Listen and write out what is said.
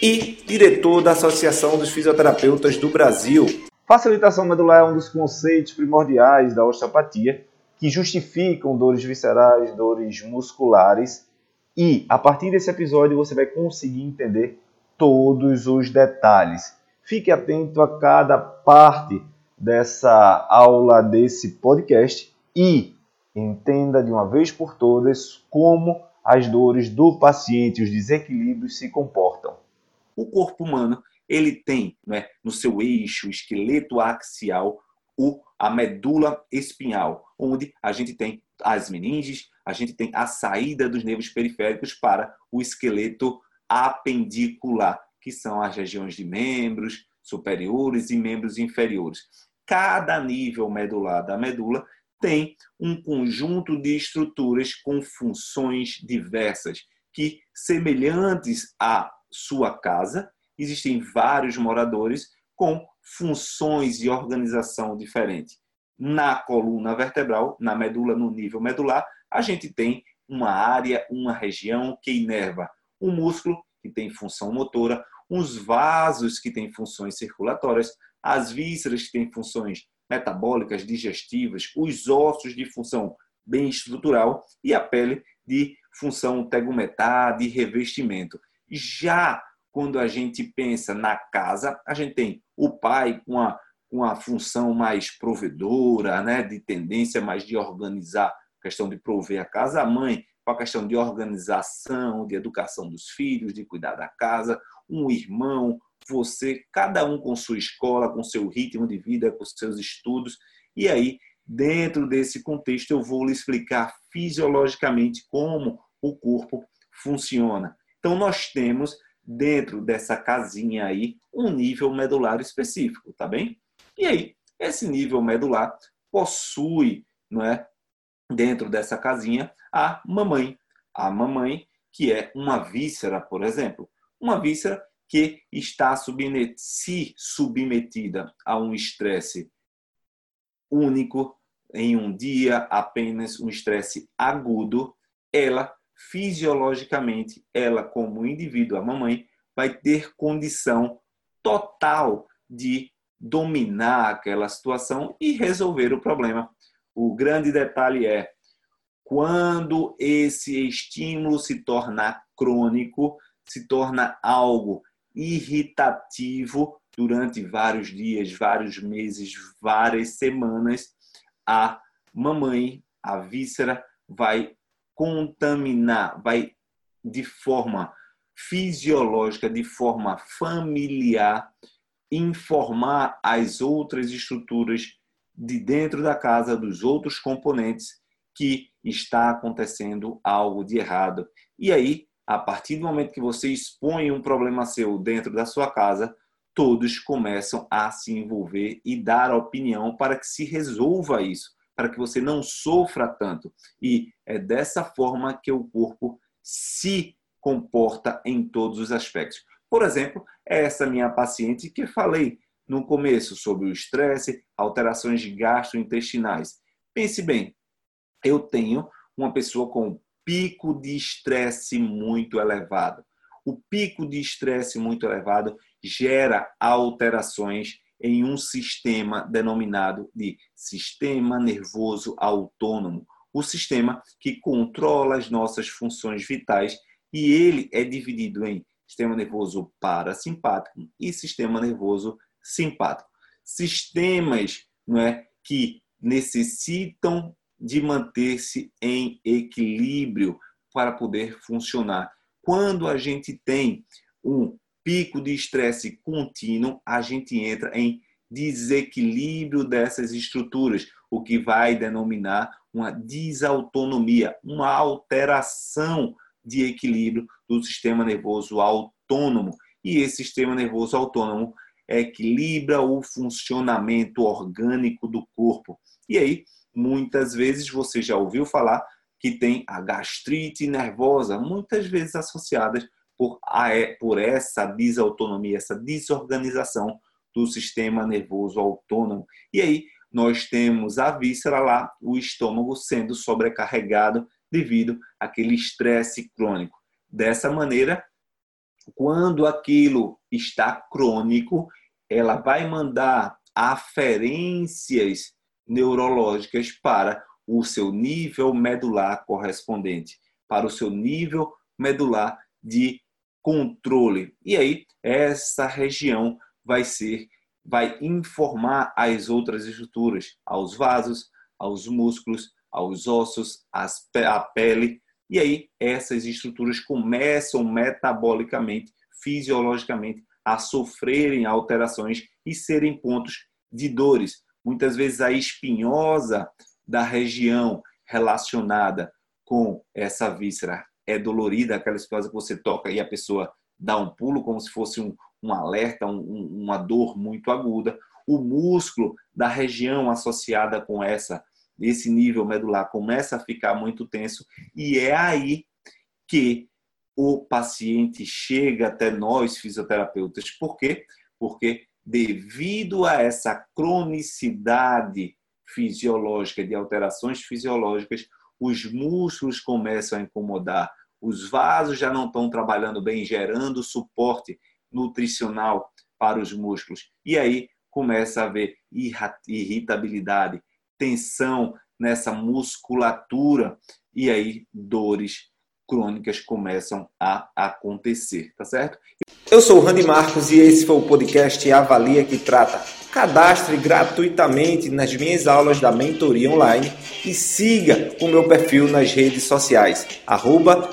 e diretor da Associação dos Fisioterapeutas do Brasil. Facilitação medular é um dos conceitos primordiais da osteopatia que justificam dores viscerais, dores musculares e a partir desse episódio você vai conseguir entender todos os detalhes. Fique atento a cada parte dessa aula, desse podcast e entenda de uma vez por todas como as dores do paciente, os desequilíbrios se comportam. O corpo humano ele tem né, no seu eixo esqueleto axial o, a medula espinhal, onde a gente tem as meninges, a gente tem a saída dos nervos periféricos para o esqueleto apendicular, que são as regiões de membros superiores e membros inferiores. Cada nível medular da medula tem um conjunto de estruturas com funções diversas que, semelhantes à sua casa, existem vários moradores com funções e organização diferente. Na coluna vertebral, na medula, no nível medular, a gente tem uma área, uma região que inerva o músculo, que tem função motora, os vasos, que têm funções circulatórias, as vísceras, que têm funções metabólicas, digestivas, os ossos de função bem estrutural e a pele de função tegumentar, de revestimento. Já quando a gente pensa na casa, a gente tem o pai com a, com a função mais provedora, né, de tendência mais de organizar, questão de prover a casa, a mãe com a questão de organização, de educação dos filhos, de cuidar da casa, um irmão, você, cada um com sua escola, com seu ritmo de vida, com seus estudos. E aí, dentro desse contexto, eu vou lhe explicar fisiologicamente como o corpo funciona. Então, nós temos dentro dessa casinha aí um nível medular específico, tá bem? E aí, esse nível medular possui, não é, dentro dessa casinha a mamãe. A mamãe que é uma víscera, por exemplo, uma víscera que está submet se submetida a um estresse único em um dia, apenas um estresse agudo, ela fisiologicamente, ela, como indivíduo, a mamãe, vai ter condição total de dominar aquela situação e resolver o problema. O grande detalhe é quando esse estímulo se torna crônico, se torna algo irritativo durante vários dias, vários meses, várias semanas, a mamãe, a víscera, vai contaminar, vai de forma fisiológica, de forma familiar, informar as outras estruturas de dentro da casa, dos outros componentes, que está acontecendo algo de errado. E aí, a partir do momento que você expõe um problema seu dentro da sua casa, todos começam a se envolver e dar opinião para que se resolva isso para que você não sofra tanto. E é dessa forma que o corpo se comporta em todos os aspectos. Por exemplo, é essa minha paciente que falei no começo sobre o estresse, alterações gastrointestinais. Pense bem, eu tenho uma pessoa com pico de estresse muito elevado. O pico de estresse muito elevado gera alterações em um sistema denominado de sistema nervoso autônomo, o sistema que controla as nossas funções vitais e ele é dividido em sistema nervoso parasimpático e sistema nervoso simpático. Sistemas não é, que necessitam de manter-se em equilíbrio para poder funcionar. Quando a gente tem um pico de estresse contínuo, a gente entra em desequilíbrio dessas estruturas, o que vai denominar uma desautonomia, uma alteração de equilíbrio do sistema nervoso autônomo. E esse sistema nervoso autônomo equilibra o funcionamento orgânico do corpo. E aí, muitas vezes você já ouviu falar que tem a gastrite nervosa, muitas vezes associadas por, por essa desautonomia, essa desorganização do sistema nervoso autônomo. E aí nós temos a víscera lá, o estômago sendo sobrecarregado devido àquele estresse crônico. Dessa maneira, quando aquilo está crônico, ela vai mandar aferências neurológicas para o seu nível medular correspondente, para o seu nível medular de controle. E aí, essa região vai ser, vai informar as outras estruturas, aos vasos, aos músculos, aos ossos, as, a pele. E aí, essas estruturas começam metabolicamente, fisiologicamente, a sofrerem alterações e serem pontos de dores. Muitas vezes a espinhosa da região relacionada com essa víscera é dolorida, aquela espinhosa que você toca e a pessoa dá um pulo como se fosse um, um alerta, um, uma dor muito aguda. O músculo da região associada com essa esse nível medular começa a ficar muito tenso e é aí que o paciente chega até nós fisioterapeutas. Por quê? Porque devido a essa cronicidade fisiológica, de alterações fisiológicas, os músculos começam a incomodar, os vasos já não estão trabalhando bem, gerando suporte nutricional para os músculos. E aí começa a haver irritabilidade, tensão nessa musculatura e aí dores crônicas começam a acontecer, tá certo? Eu sou o Randy Marcos e esse foi o podcast Avalia que Trata. Cadastre gratuitamente nas minhas aulas da mentoria online e siga o meu perfil nas redes sociais, arroba.